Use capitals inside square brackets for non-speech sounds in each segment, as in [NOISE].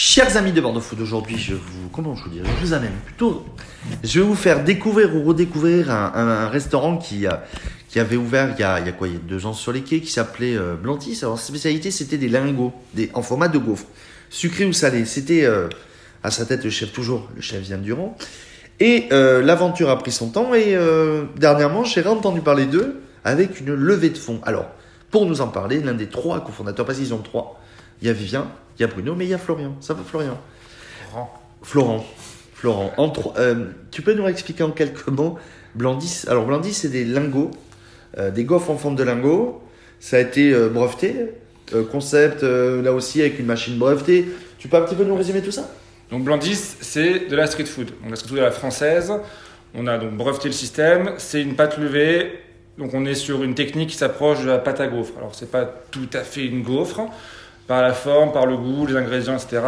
Chers amis de Bordeaux Food, aujourd'hui, je vous, comment je vous je vous amène plutôt, je vais vous faire découvrir ou redécouvrir un, restaurant qui, qui avait ouvert il y a, il y a quoi, il y a deux ans sur les quais, qui s'appelait euh, Blantis. Alors, sa spécialité, c'était des lingots, des, en format de gaufre, sucré ou salé. C'était euh, à sa tête le chef toujours, le chef Yann Durand. Et euh, l'aventure a pris son temps et euh, dernièrement, j'ai entendu parler d'eux avec une levée de fonds. Alors, pour nous en parler, l'un des trois cofondateurs, parce qu'ils ont trois, il y a Vivien, il y a Bruno, mais il y a Florian. Ça va, Florian? Florent. Florent. En trois- euh, tu peux nous expliquer en quelques mots Blandis Alors, Blandis, c'est des lingots, euh, des gaufres en forme de lingots. Ça a été euh, breveté. concept, là aussi, avec une machine brevetée. Tu peux un petit peu nous résumer tout ça? Donc Blandis, c'est de la street food. Donc la street food à la française. On a donc breveté le système. C'est une pâte levée. Donc on est sur une technique qui s'approche de la pâte à gaufre. Alors c'est pas tout à fait une gaufre. Par la forme, par le goût, les ingrédients, etc.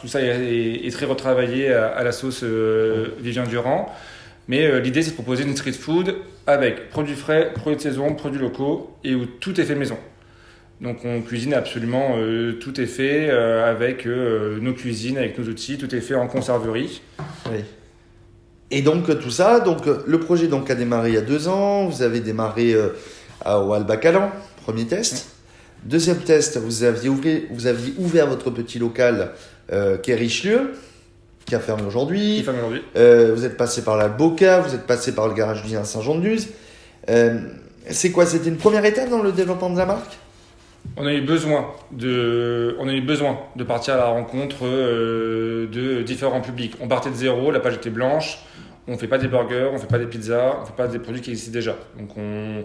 Tout ça est, est- est très retravaillé à, à la sauce euh, Vivien Durand. Mais euh, l'idée, c'est de proposer une street food avec produits frais, produits de saison, produits locaux et où tout est fait maison. Donc on cuisine absolument, euh, tout est fait euh, avec euh, nos cuisines, avec nos outils, tout est fait en conserverie. Oui. Et donc, tout ça, donc, le projet donc, a démarré il y a deux ans. Vous avez démarré à- au Albacalan, premier test. Deuxième test, vous aviez, ouvert, vous aviez ouvert votre petit local euh, qui est Richelieu, qui a fermé Qui aujourd'hui. ferme aujourd'hui. Euh, vous êtes passé par la Boca, vous êtes passé par le garage à Saint-Jean-de-Luz. Euh, c'est quoi C'était une première étape dans le développement de la marque? On a eu besoin de, on a eu besoin de partir à la rencontre euh, de différents publics. On partait de zéro, la page était blanche. On fait pas des burgers, on fait pas des pizzas, on fait pas des produits qui existent déjà. Donc on,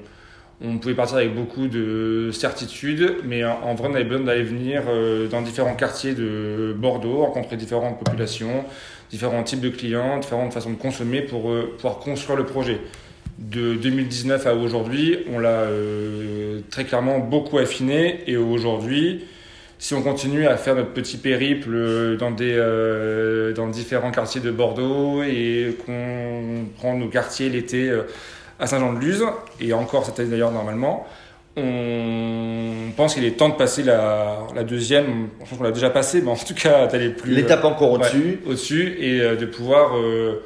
on pouvait partir avec beaucoup de certitude, mais en, vrai on avait besoin d'aller venir euh, dans différents quartiers de Bordeaux, rencontrer différentes populations, différents types de clients, différentes façons de consommer pour euh, pouvoir construire le projet. De 2019 à aujourd'hui, on l'a euh, très clairement beaucoup affiné et aujourd'hui, si on continue à faire notre petit périple dans, des, dans différents quartiers de Bordeaux et qu'on prend nos quartiers l'été à Saint-Jean-de-Luz, et encore cette année d'ailleurs normalement, on pense qu'il est temps de passer la, la deuxième, je pense qu'on l'a déjà passé, mais en tout cas d'aller plus L'étape encore Ouais, au-dessus. au-dessus et euh, de pouvoir euh,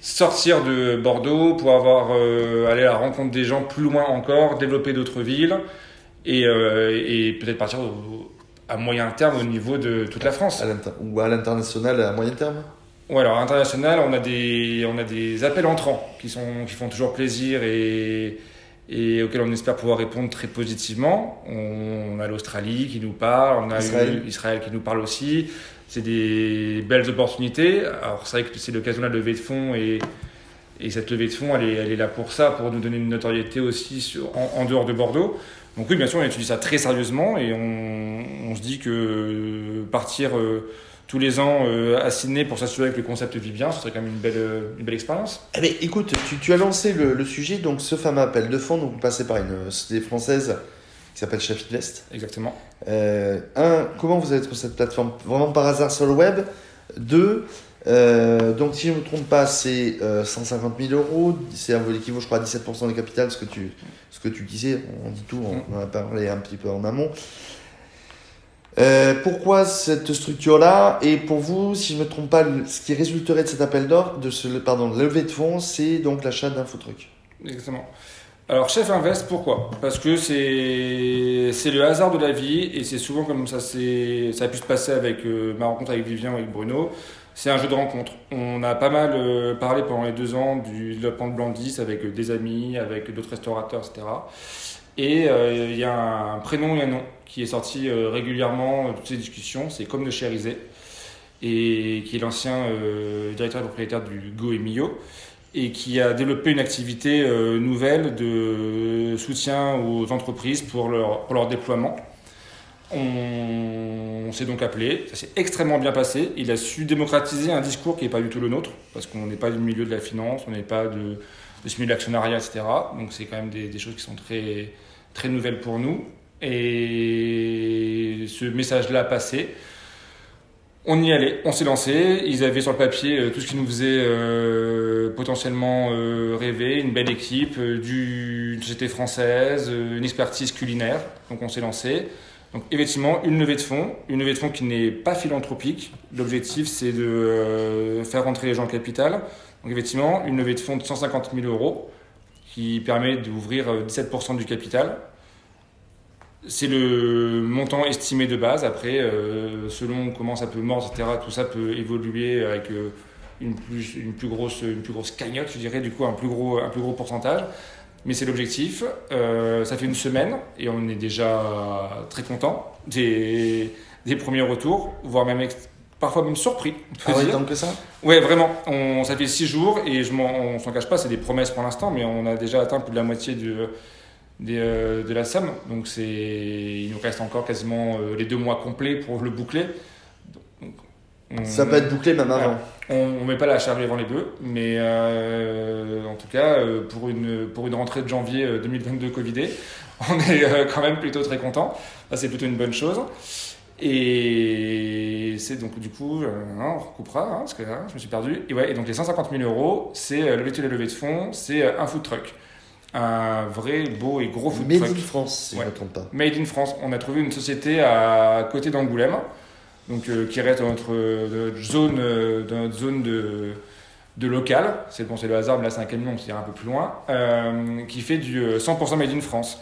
sortir de Bordeaux, pouvoir avoir, euh, aller à la rencontre des gens plus loin encore, développer d'autres villes et, euh, et peut-être partir au- à moyen terme au niveau de toute la France. À ou à l'international à moyen terme Ouais, alors international, on a des, on a des appels entrants qui, sont, qui font toujours plaisir et, et auxquels on espère pouvoir répondre très positivement. On, a l'Australie qui nous parle, on a Israël. qui nous parle aussi. C'est des belles opportunités. Alors c'est vrai que c'est l'occasion de la levée de fonds et, et cette levée de fonds, elle est, elle est là pour ça, pour nous donner une notoriété aussi sur- en, en dehors de Bordeaux. Donc oui, bien sûr, on étudie ça très sérieusement et on, on se dit que partir euh, tous les ans euh, à Sydney pour s'assurer que le concept vit bien, ce serait quand même une belle, euh, une belle expérience. Eh bien, écoute, tu, tu as lancé le, le sujet, donc ce fameux appel de fonds, donc passez par une société française qui s'appelle Chef Invest. Exactement. Euh, un, comment vous avez trouvé cette plateforme? Vraiment par hasard sur le web. Deux, euh, donc si je ne me trompe pas, c'est euh, 150 000 euros, c'est un équivaut, je crois, à 17% du capital, ce que tu, ce que tu disais, on dit tout, on, on en a parlé un petit peu en amont. Euh, pourquoi cette structure-là Et pour vous, si je ne me trompe pas, ce qui résulterait de cet appel d'or, de ce, pardon, de levée de fonds, c'est donc l'achat d'un truck. Exactement. Alors, Chef Invest, pourquoi? Parce que c'est le hasard de la vie et c'est souvent comme ça, ça a pu se passer avec euh, ma rencontre avec Vivien ou avec Bruno. C'est un jeu de rencontre. On a pas mal euh, parlé pendant les deux ans du développement de Blandis avec des amis, avec d'autres restaurateurs, etc. Et euh, il y a un prénom et un nom qui est sorti euh, régulièrement de toutes ces discussions. C'est comme de Chérisé et qui est l'ancien euh, directeur et propriétaire du Go et et qui a développé une activité nouvelle de soutien aux entreprises pour leur, pour leur déploiement. On s'est donc appelé, ça s'est extrêmement bien passé. Il a su démocratiser un discours qui n'est pas du tout le nôtre, parce qu'on n'est pas du milieu de la finance, on n'est pas de, de ce milieu de l'actionnariat, etc. Donc c'est quand même des, choses qui sont très, très nouvelles pour nous. Et ce message-là passé. On y allait, on s'est lancé. Ils avaient sur le papier euh, tout ce qui nous faisait euh, potentiellement euh, rêver, une belle équipe, du, une société française, une expertise culinaire. Donc on s'est lancé. Donc effectivement, une levée de fonds, une levée de fonds qui n'est pas philanthropique. L'objectif, c'est de euh, faire rentrer les gens au capital. Donc effectivement, une levée de fonds de 150 000 euros qui permet d'ouvrir 17% du capital. C'est le montant estimé de base. Après, euh, selon comment ça peut mordre, etc., tout ça peut évoluer avec euh, une, plus, une, plus grosse, une plus grosse cagnotte, je dirais, du coup, un plus gros, un plus gros pourcentage. Mais c'est l'objectif. Euh, ça fait une semaine et on est déjà très content des, des premiers retours, voire même parfois même surpris. Ah oui, tant que ça? Ouais, vraiment. On, ça fait six jours et je on s'en cache pas, c'est des promesses pour l'instant, mais on a déjà atteint plus de la moitié de, euh, de la somme. Donc il nous reste encore quasiment euh, les deux mois complets pour le boucler. Ça peut être bouclé même avant. On ne met pas la charge avant les bœufs, mais euh, en tout cas, pour une, pour une rentrée de janvier 2022 Covidé, [LAUGHS] on est quand même plutôt très content. Ça, c'est plutôt une bonne chose. Et c'est donc du coup, euh, on recoupera, hein, parce que hein, je me suis perdu. Et, ouais, et donc les 150 000 euros, c'est euh, le de levée de fonds, c'est euh, un food truck. Un vrai beau et gros food truck. Made in France, si je ne me trompe pas. Made in France. On a trouvé une société à côté d'Angoulême, donc qui reste dans notre, zone, dans notre zone de, de local. C'est bon, le hasard, mais là c'est un camion, c'est un peu plus loin, qui fait du 100% Made in France.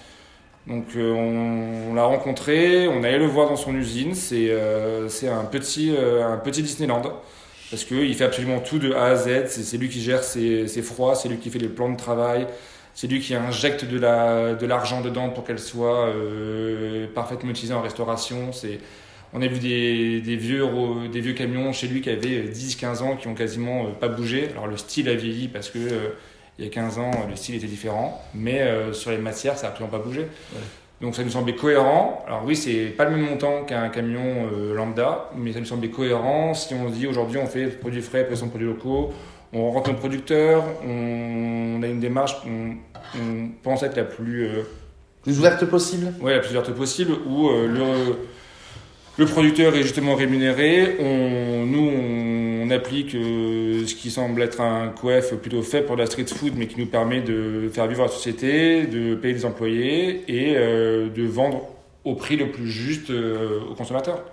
Donc euh, on, l'a rencontré, on allé le voir dans son usine. C'est euh, un, petit, euh, un petit Disneyland. Parce qu'il fait absolument tout de A à Z. C'est lui qui gère ses, ses froids, c'est lui qui fait les plans de travail, c'est lui qui injecte de l'argent de dedans pour qu'elle soit parfaitement utilisée en restauration. On a vu des, des, vieux, des vieux camions chez lui qui avaient 10-15 ans qui ont quasiment pas bougé. Alors le style a vieilli parce que il y a 15 ans, le style était différent, mais euh, sur les matières, ça n'a absolument pas bougé. Donc ça nous semblait cohérent. Alors oui, c'est pas le même montant qu'un camion euh, lambda, mais ça nous semblait cohérent. Si on se dit aujourd'hui on fait produits frais, pression de produits locaux, on rentre nos producteurs, on, a une démarche qu'on on pense être la plus... Euh, plus ouverte possible Oui, la plus ouverte possible, où le, le producteur est justement rémunéré. On, nous, on, applique euh, ce qui semble être un coef plutôt fait pour la street food, mais qui nous permet de faire vivre la société, de payer les employés et euh, de vendre au prix le plus juste euh, aux consommateurs.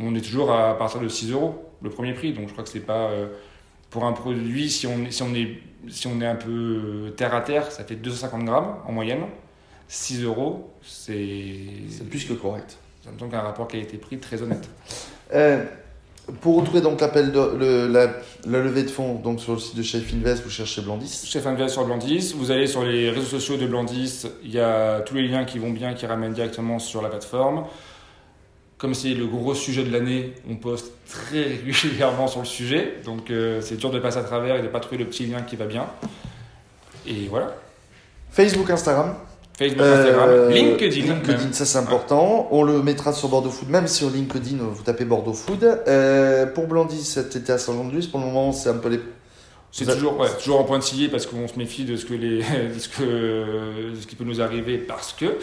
On est toujours à partir de 6 euros, le premier prix. Donc je crois que c'est pas pour un produit, si on, est, un peu terre à terre, ça fait 250 grammes en moyenne. 6 euros. C'est plus que correct. Donc un rapport qui a été pris très honnête. Euh, pour retrouver donc l'appel de la, levée de fonds donc sur le site de Chef Invest, vous cherchez Blandis. Chef Invest sur Blandis. Vous allez sur les réseaux sociaux de Blandis. Il y a tous les liens qui vont bien, qui ramènent directement sur la plateforme. Comme c'est le gros sujet de l'année, on poste très [LAUGHS] régulièrement sur le sujet. Donc euh, c'est dur de passer à travers et de ne pas trouver le petit lien qui va bien. Et voilà. Facebook, Instagram Facebook, Instagram, euh, LinkedIn. LinkedIn, ça c'est important. On le mettra sur Bordeaux Food, même sur LinkedIn, vous tapez Bordeaux Food. Euh, pour Blandy, c'était à Saint-Jean-de-Luz. Pour le moment, c'est un peu les. C'est toujours, ouais, toujours en point de parce qu'on se méfie de ce, que les, [LAUGHS] de ce, que, ce qui peut nous arriver parce que.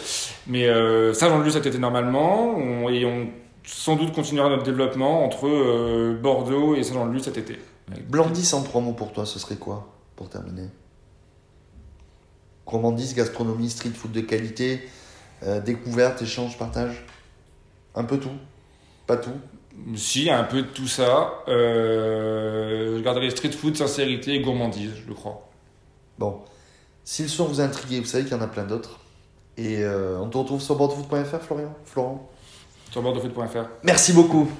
Mais euh, Saint-Jean-de-Luz cet été normalement on, et on sans doute continuera notre développement entre euh, Bordeaux et Saint-Jean-de-Luz cet été. Blandis en trois mots pour toi, ce serait quoi pour terminer? Gourmandise, gastronomie, street food de qualité, euh, découverte, échange, partage Un peu tout Pas tout Si, un peu de tout ça. Euh, je garderai street food, sincérité et gourmandise, je le crois. Bon. Si le son vous a intrigué, vous savez qu'il y en a plein d'autres. Et euh, on te retrouve sur bordeauxfoot.fr, Florian Florent Sur bordeauxfoot.fr. Merci beaucoup.